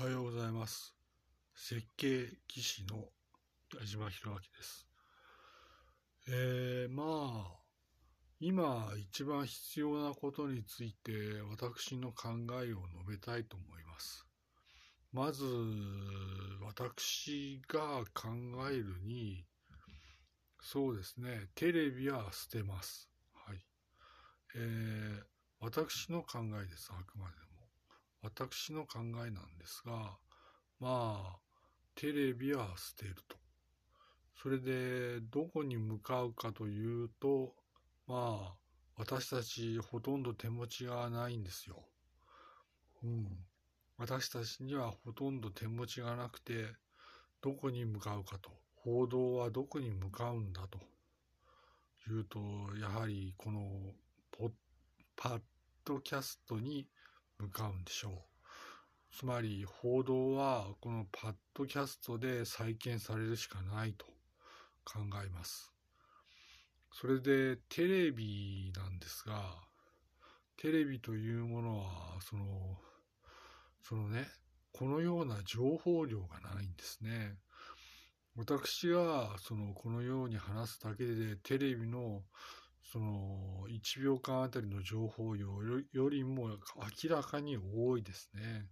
おはようございます。設計技師の矢島博明です。えー、まあ、今一番必要なことについて私の考えを述べたいと思います。まず、私が考えるに、そうですね、テレビは捨てます。はい。えー、私の考えです、あくまでも。私の考えなんですが、まあ、テレビは捨てると。それで、どこに向かうかというと、まあ、私たちほとんど手持ちがないんですよ。うん。私たちにはほとんど手持ちがなくて、どこに向かうかと。報道はどこに向かうんだと。いうと、やはりこのポッ、パッドキャストに向かうんでしょう。つまり報道はこのパッドキャストで再建されるしかないと考えます。それでテレビなんですが、テレビというものは、その、そのね、このような情報量がないんですね。私が、その、このように話すだけで、テレビの、その、1秒間あたりの情報量よりも明らかに多いですね。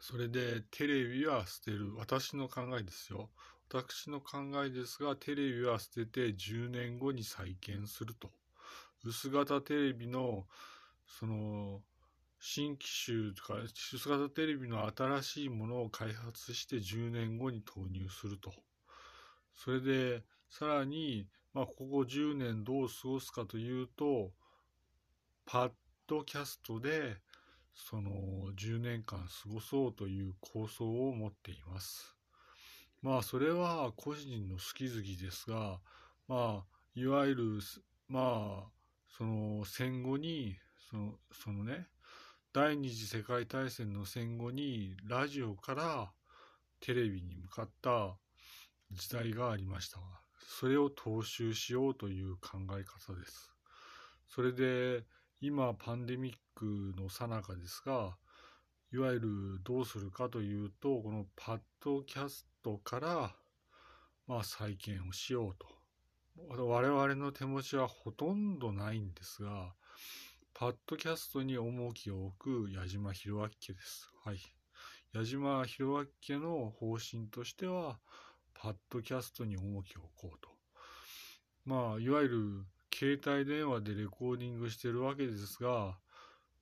それで、テレビは捨てる。私の考えですよ。私の考えですが、テレビは捨てて10年後に再建すると。薄型テレビの、その、新機種とか、薄型テレビの新しいものを開発して10年後に投入すると。それで、さらに、まあ、ここ10年どう過ごすかというと、パッドキャストで、その10年間過ごそうという構想を持っています。まあ、それは個人の好き好きですが、まあ、いわゆる、まあ、その戦後に、その、そのね、第二次世界大戦の戦後にラジオからテレビに向かった時代がありました、それを踏襲しようという考え方です。それで、今パンデミックの最中ですが、いわゆるどうするかというと、このパッドキャストから、まあ再建をしようと。我々の手持ちはほとんどないんですが、パッドキャストに重きを置く矢島博明家です。はい。矢島博明家の方針としては、パッドキャストに重きを置こうと。まあ、いわゆる携帯電話でレコーディングしてるわけですが、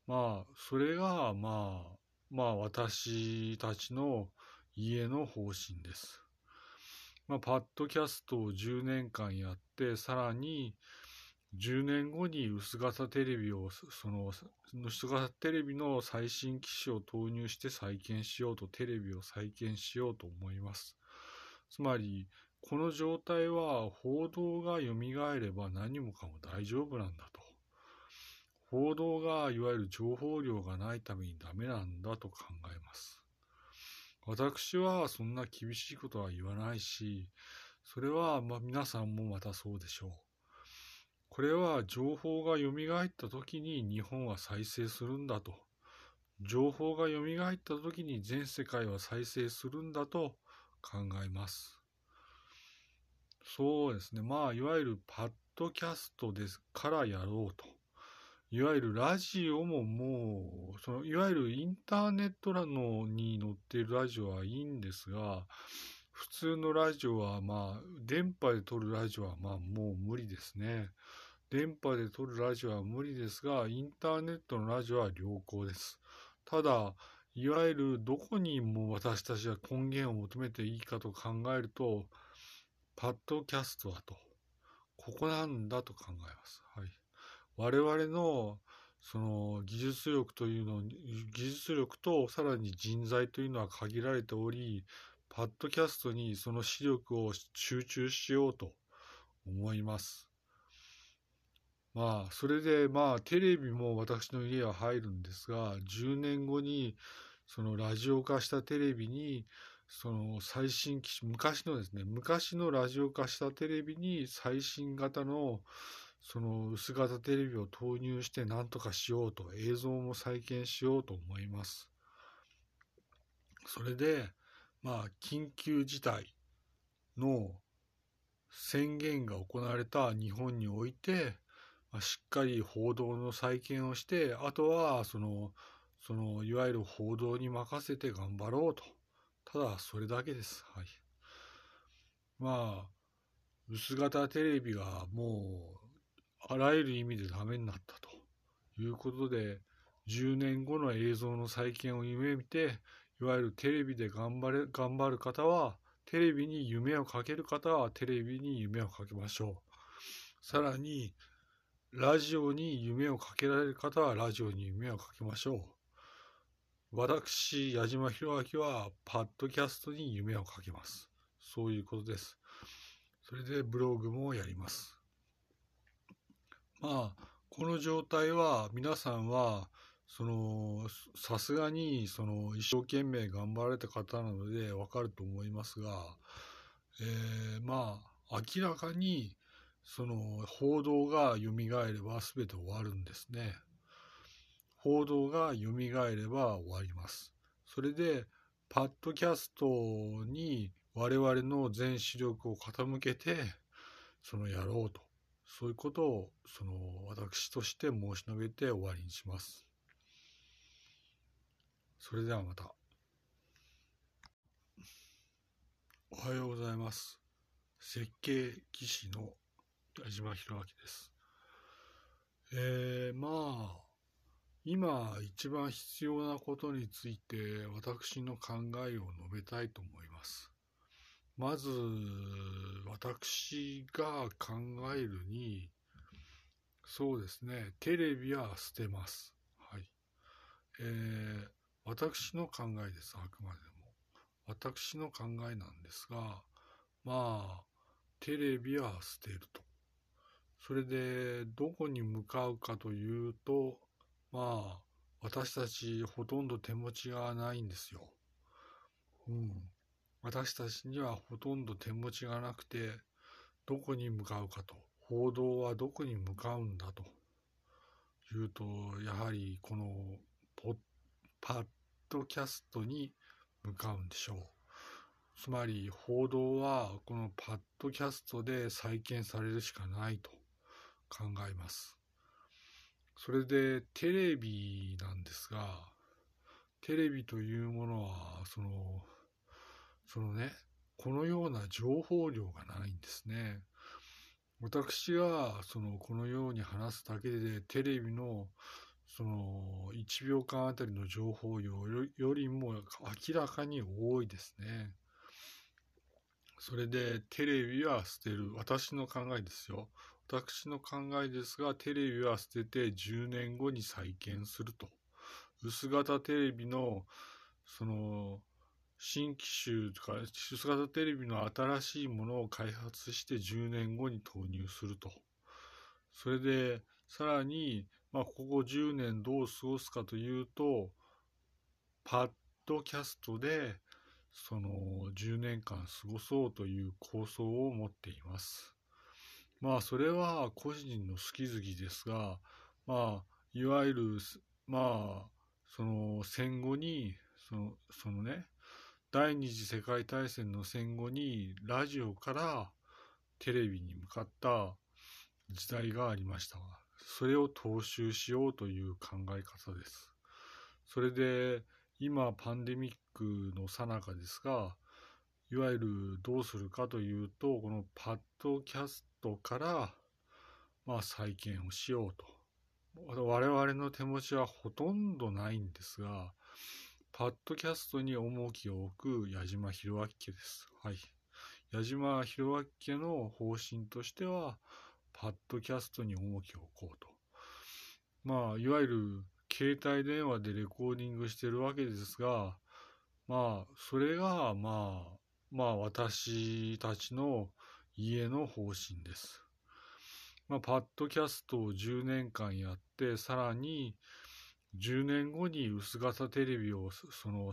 まあ、それが、まあ、まあ、私たちの家の方針です。まあ、パッドキャストを10年間やって、さらに10年後に薄型テレビを、その、薄型テレビの最新機種を投入して再建しようと、テレビを再建しようと思います。つまり、この状態は報道が蘇れば何もかも大丈夫なんだと。報道がいわゆる情報量がないためにダメなんだと考えます。私はそんな厳しいことは言わないし、それはま皆さんもまたそうでしょう。これは情報が蘇った時に日本は再生するんだと。情報が蘇った時に全世界は再生するんだと考えます。そうですね。まあ、いわゆるパッドキャストですからやろうと。いわゆるラジオももう、そのいわゆるインターネットのに載っているラジオはいいんですが、普通のラジオはまあ、電波で撮るラジオはまあもう無理ですね。電波で撮るラジオは無理ですが、インターネットのラジオは良好です。ただ、いわゆるどこにも私たちは根源を求めていいかと考えると、パッドキャストだと。ここなんだと考えます。はい。我々のその技術力というの、技術力とさらに人材というのは限られており、パッドキャストにその視力を集中しようと思います。まあ、それでまあ、テレビも私の家は入るんですが、10年後にそのラジオ化したテレビに、その最新機種、昔のですね、昔のラジオ化したテレビに最新型のその薄型テレビを投入して何とかしようと、映像も再建しようと思います。それで、まあ、緊急事態の宣言が行われた日本において、しっかり報道の再建をして、あとは、その、その、いわゆる報道に任せて頑張ろうと。ただ、それだけです。はい。まあ、薄型テレビがもう、あらゆる意味でダメになったということで、10年後の映像の再建を夢見て、いわゆるテレビで頑張れ、頑張る方は、テレビに夢をかける方はテレビに夢をかけましょう。さらに、ラジオに夢をかけられる方はラジオに夢をかけましょう。私、矢島弘明は、パッドキャストに夢をかけます。そういうことです。それでブログもやります。まあ、この状態は皆さんはそのさすがにその一生懸命頑張られた方なのでわかると思いますが、えー、まあ明らかにその報道が蘇れば全て終わるんですね。報道が蘇れば終わります。それでパッドキャストに我々の全視力を傾けてそのやろうとそういうことをその私として申し述べて終わりにします。それではまた。おはようございます。設計技師の矢島弘明です。えー、まあ、今一番必要なことについて私の考えを述べたいと思います。まず、私が考えるに、そうですね、テレビは捨てます。はい。えー、私の考えです、あくまでも。私の考えなんですが、まあ、テレビは捨てると。それで、どこに向かうかというと、まあ、私たちほとんど手持ちがないんですよ。うん。私たちにはほとんど手持ちがなくて、どこに向かうかと、報道はどこに向かうんだというと、やはりこのポパッドキャストに向かうんでしょう。つまり報道はこのパッドキャストで再建されるしかないと考えます。それでテレビなんですが、テレビというものはそのそのね、このような情報量がないんですね。私は、その、このように話すだけで、テレビの、その、1秒間あたりの情報量よりも明らかに多いですね。それで、テレビは捨てる。私の考えですよ。私の考えですが、テレビは捨てて10年後に再建すると。薄型テレビの、その、新機種とか、薄型テレビの新しいものを開発して10年後に投入すると。それで、さらに、まあ、ここ10年どう過ごすかというと、パッドキャストで、その10年間過ごそうという構想を持っています。まあ、それは個人の好き好きですが、まあ、いわゆる、まあ、その戦後に、その、そのね、第二次世界大戦の戦後にラジオからテレビに向かった時代がありました、それを踏襲しようという考え方です。それで今パンデミックの最中ですが、いわゆるどうするかというと、このパッドキャストからまあ再建をしようと。我々の手持ちはほとんどないんですが、パッドキャストに重きを置く矢島博明家です。はい。矢島博明家の方針としては、パッドキャストに重きを置こうと。まあ、いわゆる携帯電話でレコーディングしてるわけですが、まあ、それが、まあ、まあ、私たちの家の方針です。まあ、パッドキャストを10年間やって、さらに、10年後に薄型テレビを、その、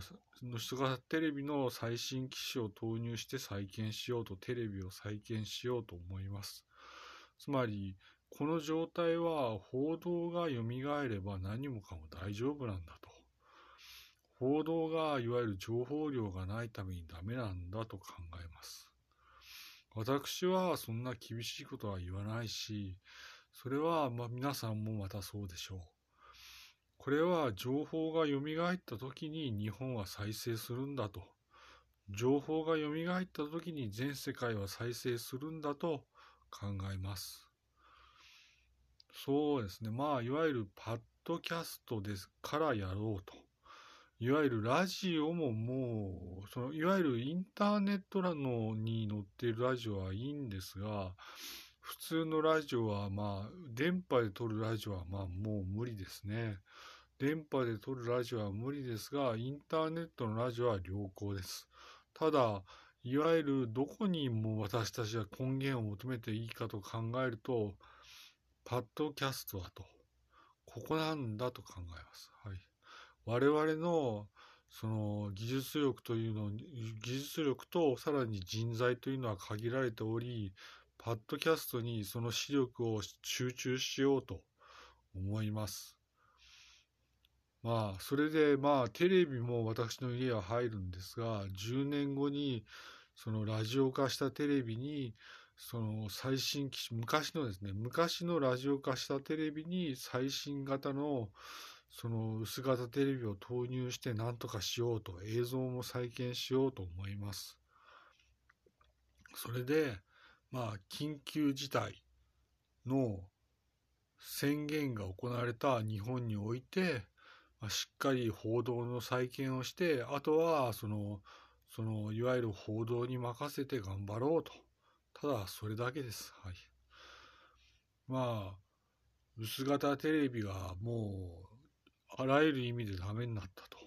薄型テレビの最新機種を投入して再建しようと、テレビを再建しようと思います。つまり、この状態は報道が蘇れば何もかも大丈夫なんだと。報道がいわゆる情報量がないためにダメなんだと考えます。私はそんな厳しいことは言わないし、それはま皆さんもまたそうでしょう。これは情報が蘇った時に日本は再生するんだと。情報が蘇った時に全世界は再生するんだと考えます。そうですね。まあ、いわゆるパッドキャストですからやろうと。いわゆるラジオももう、そのいわゆるインターネットのに載っているラジオはいいんですが、普通のラジオはまあ、電波で撮るラジオはまあもう無理ですね。電波で撮るラジオは無理ですが、インターネットのラジオは良好です。ただ、いわゆるどこにも私たちは根源を求めていいかと考えると、パッドキャストだと。ここなんだと考えます。はい。我々のその技術力というの技術力とさらに人材というのは限られておりパッドキャストにその視力を集中しようと思います。まあそれでまあテレビも私の家は入るんですが10年後にそのラジオ化したテレビにその最新機種昔のですね昔のラジオ化したテレビに最新型のその薄型テレビを投入して何とかしようと映像も再建しようと思います。それで、まあ、緊急事態の宣言が行われた日本において、まあ、しっかり報道の再建をして、あとは、その、その、いわゆる報道に任せて頑張ろうと。ただ、それだけです。はい。まあ、薄型テレビがもうあらゆる意味でダメになったと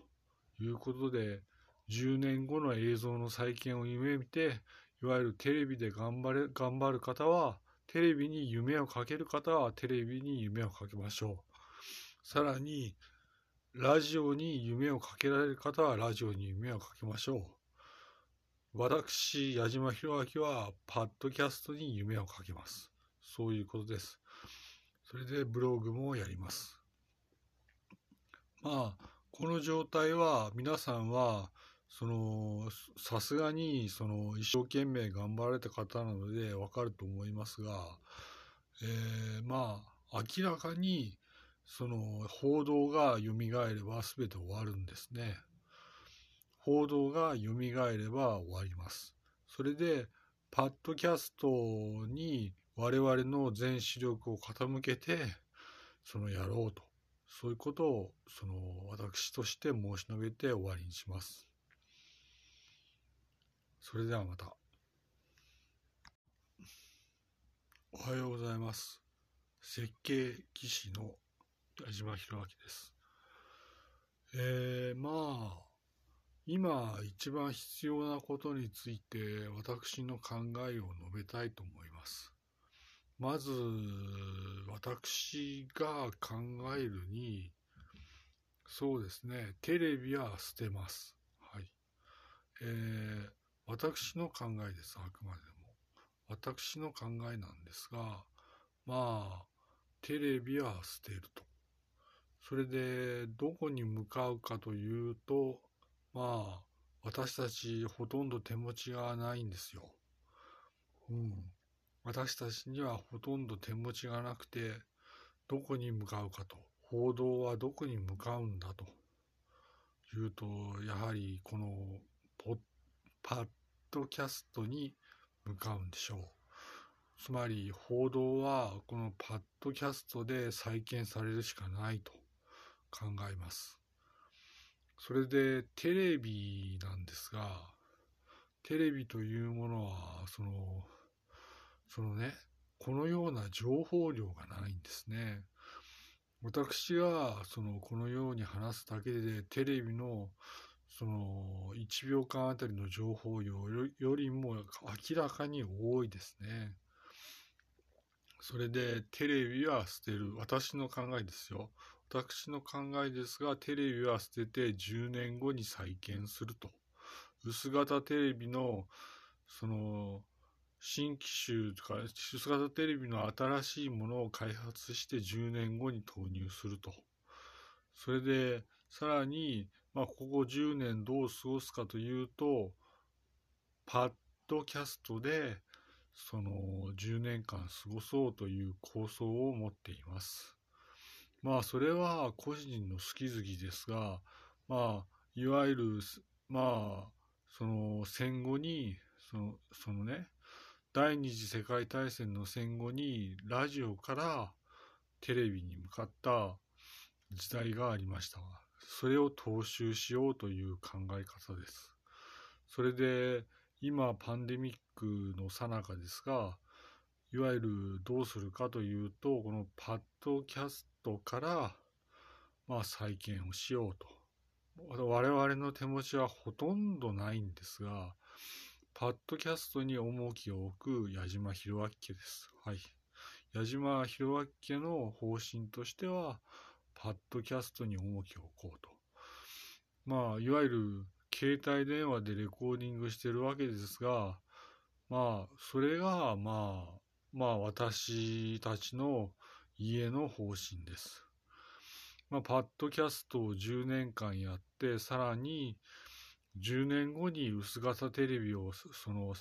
いうことで、10年後の映像の再建を夢見て、いわゆるテレビで頑張れ、頑張る方は、テレビに夢をかける方はテレビに夢をかけましょう。さらに、ラジオに夢をかけられる方はラジオに夢をかけましょう。私、矢島博明は、パッドキャストに夢をかけます。そういうことです。それでブログもやります。まあ、この状態は皆さんは、その、さすがに、その、一生懸命頑張られた方なのでわかると思いますが、えー、まあ、明らかに、その、報道が蘇れば全て終わるんですね。報道が蘇れば終わります。それで、パッドキャストに我々の全視力を傾けて、そのやろうとそういうことをその私として申し述べて終わりにします。それではまた。おはようございます。設計技師の矢島弘明です。えー、まあ、今一番必要なことについて私の考えを述べたいと思います。まず、私が考えるに、そうですね、テレビは捨てます。はい。えー、私の考えです、あくまでも。私の考えなんですが、まあ、テレビは捨てると。それで、どこに向かうかというと、まあ、私たちほとんど手持ちがないんですよ。うん。私たちにはほとんど手持ちがなくて、どこに向かうかと、報道はどこに向かうんだというと、やはりこのポパッドキャストに向かうんでしょう。つまり報道はこのパッドキャストで再建されるしかないと考えます。それでテレビなんですが、テレビというものはそのそのね、このような情報量がないんですね。私が、その、このように話すだけで、テレビの、その、1秒間あたりの情報量よりも明らかに多いですね。それで、テレビは捨てる。私の考えですよ。私の考えですが、テレビは捨てて10年後に再建すると。薄型テレビの、その、新機種とか、薄型テレビの新しいものを開発して10年後に投入すると。それで、さらに、まあ、ここ10年どう過ごすかというと、パッドキャストで、その10年間過ごそうという構想を持っています。まあ、それは個人の好き好きですが、まあ、いわゆる、まあ、その戦後に、その、そのね、第二次世界大戦の戦後にラジオからテレビに向かった時代がありました、それを踏襲しようという考え方です。それで、今パンデミックの最中ですが、いわゆるどうするかというと、このパッドキャストから、まあ再建をしようと。我々の手持ちはほとんどないんですが、パッドキャストに重きを置く矢島博明家です。はい。矢島博明家の方針としては、パッドキャストに重きを置こうと。まあ、いわゆる携帯電話でレコーディングしてるわけですが、まあ、それが、まあ、まあ、私たちの家の方針です。まあ、パッドキャストを10年間やって、さらに、10年後に薄型テレビを、その、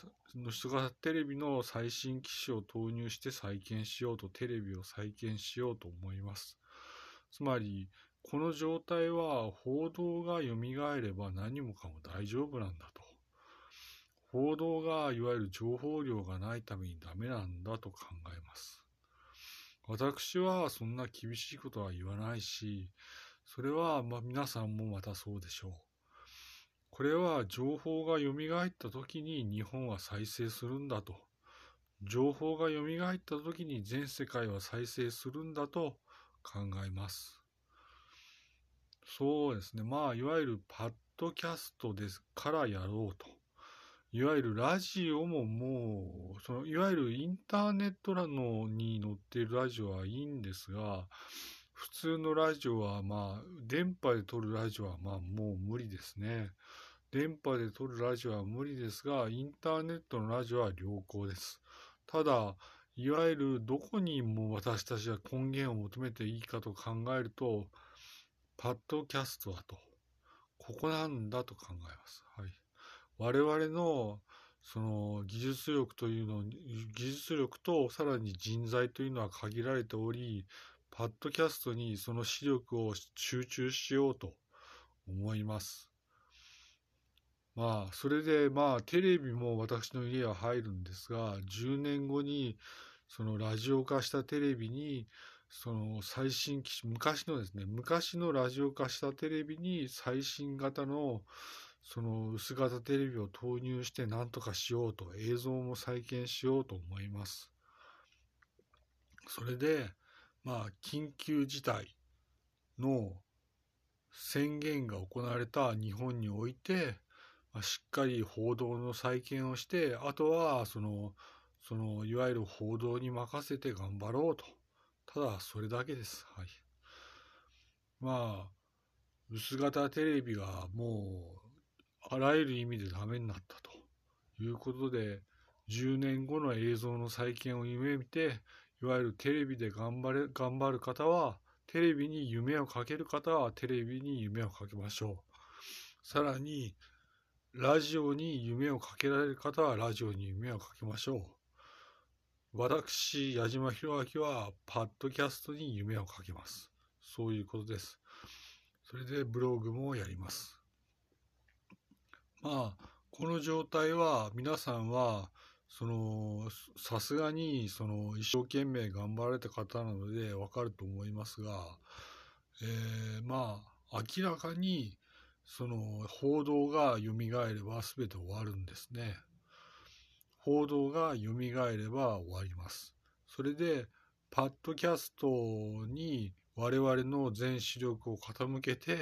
薄型テレビの最新機種を投入して再建しようと、テレビを再建しようと思います。つまり、この状態は報道が蘇れば何もかも大丈夫なんだと。報道がいわゆる情報量がないためにダメなんだと考えます。私はそんな厳しいことは言わないし、それはま皆さんもまたそうでしょう。これは情報が蘇った時に日本は再生するんだと。情報が蘇った時に全世界は再生するんだと考えます。そうですね。まあ、いわゆるパッドキャストですからやろうと。いわゆるラジオももう、そのいわゆるインターネットのに載っているラジオはいいんですが、普通のラジオはまあ、電波で撮るラジオはまあもう無理ですね。電波で撮るラジオは無理ですが、インターネットのラジオは良好です。ただ、いわゆるどこにも私たちは根源を求めていいかと考えると、パッドキャストだと。ここなんだと考えます。はい。我々のその技術力というの、技術力とさらに人材というのは限られており、パッドキャストにその視力を集中しようと思います。まあ、それで、まあ、テレビも私の家は入るんですが、10年後に、そのラジオ化したテレビに、その最新機種、昔のですね、昔のラジオ化したテレビに最新型の、その薄型テレビを投入して何とかしようと、映像も再建しようと思います。それで、まあ、緊急事態の宣言が行われた日本において、しっかり報道の再建をして、あとは、その、その、いわゆる報道に任せて頑張ろうと。ただ、それだけです。はい。まあ、薄型テレビがもう、あらゆる意味でダメになったということで、10年後の映像の再建を夢見て、いわゆるテレビで頑張れ、頑張る方は、テレビに夢をかける方はテレビに夢をかけましょう。さらに、ラジオに夢をかけられる方はラジオに夢をかけましょう。私、矢島博明は、パッドキャストに夢をかけます。そういうことです。それでブログもやります。まあ、この状態は皆さんは、その、さすがに、その、一生懸命頑張られた方なのでわかると思いますが、えー、まあ、明らかに、その報道が蘇れば全て終わるんですね。報道が蘇れば終わります。それで、パッドキャストに我々の全視力を傾けて、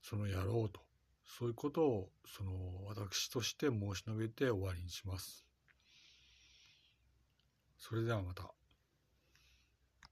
そのやろうと。そういうことを、その私として申し述べて終わりにします。それではまた。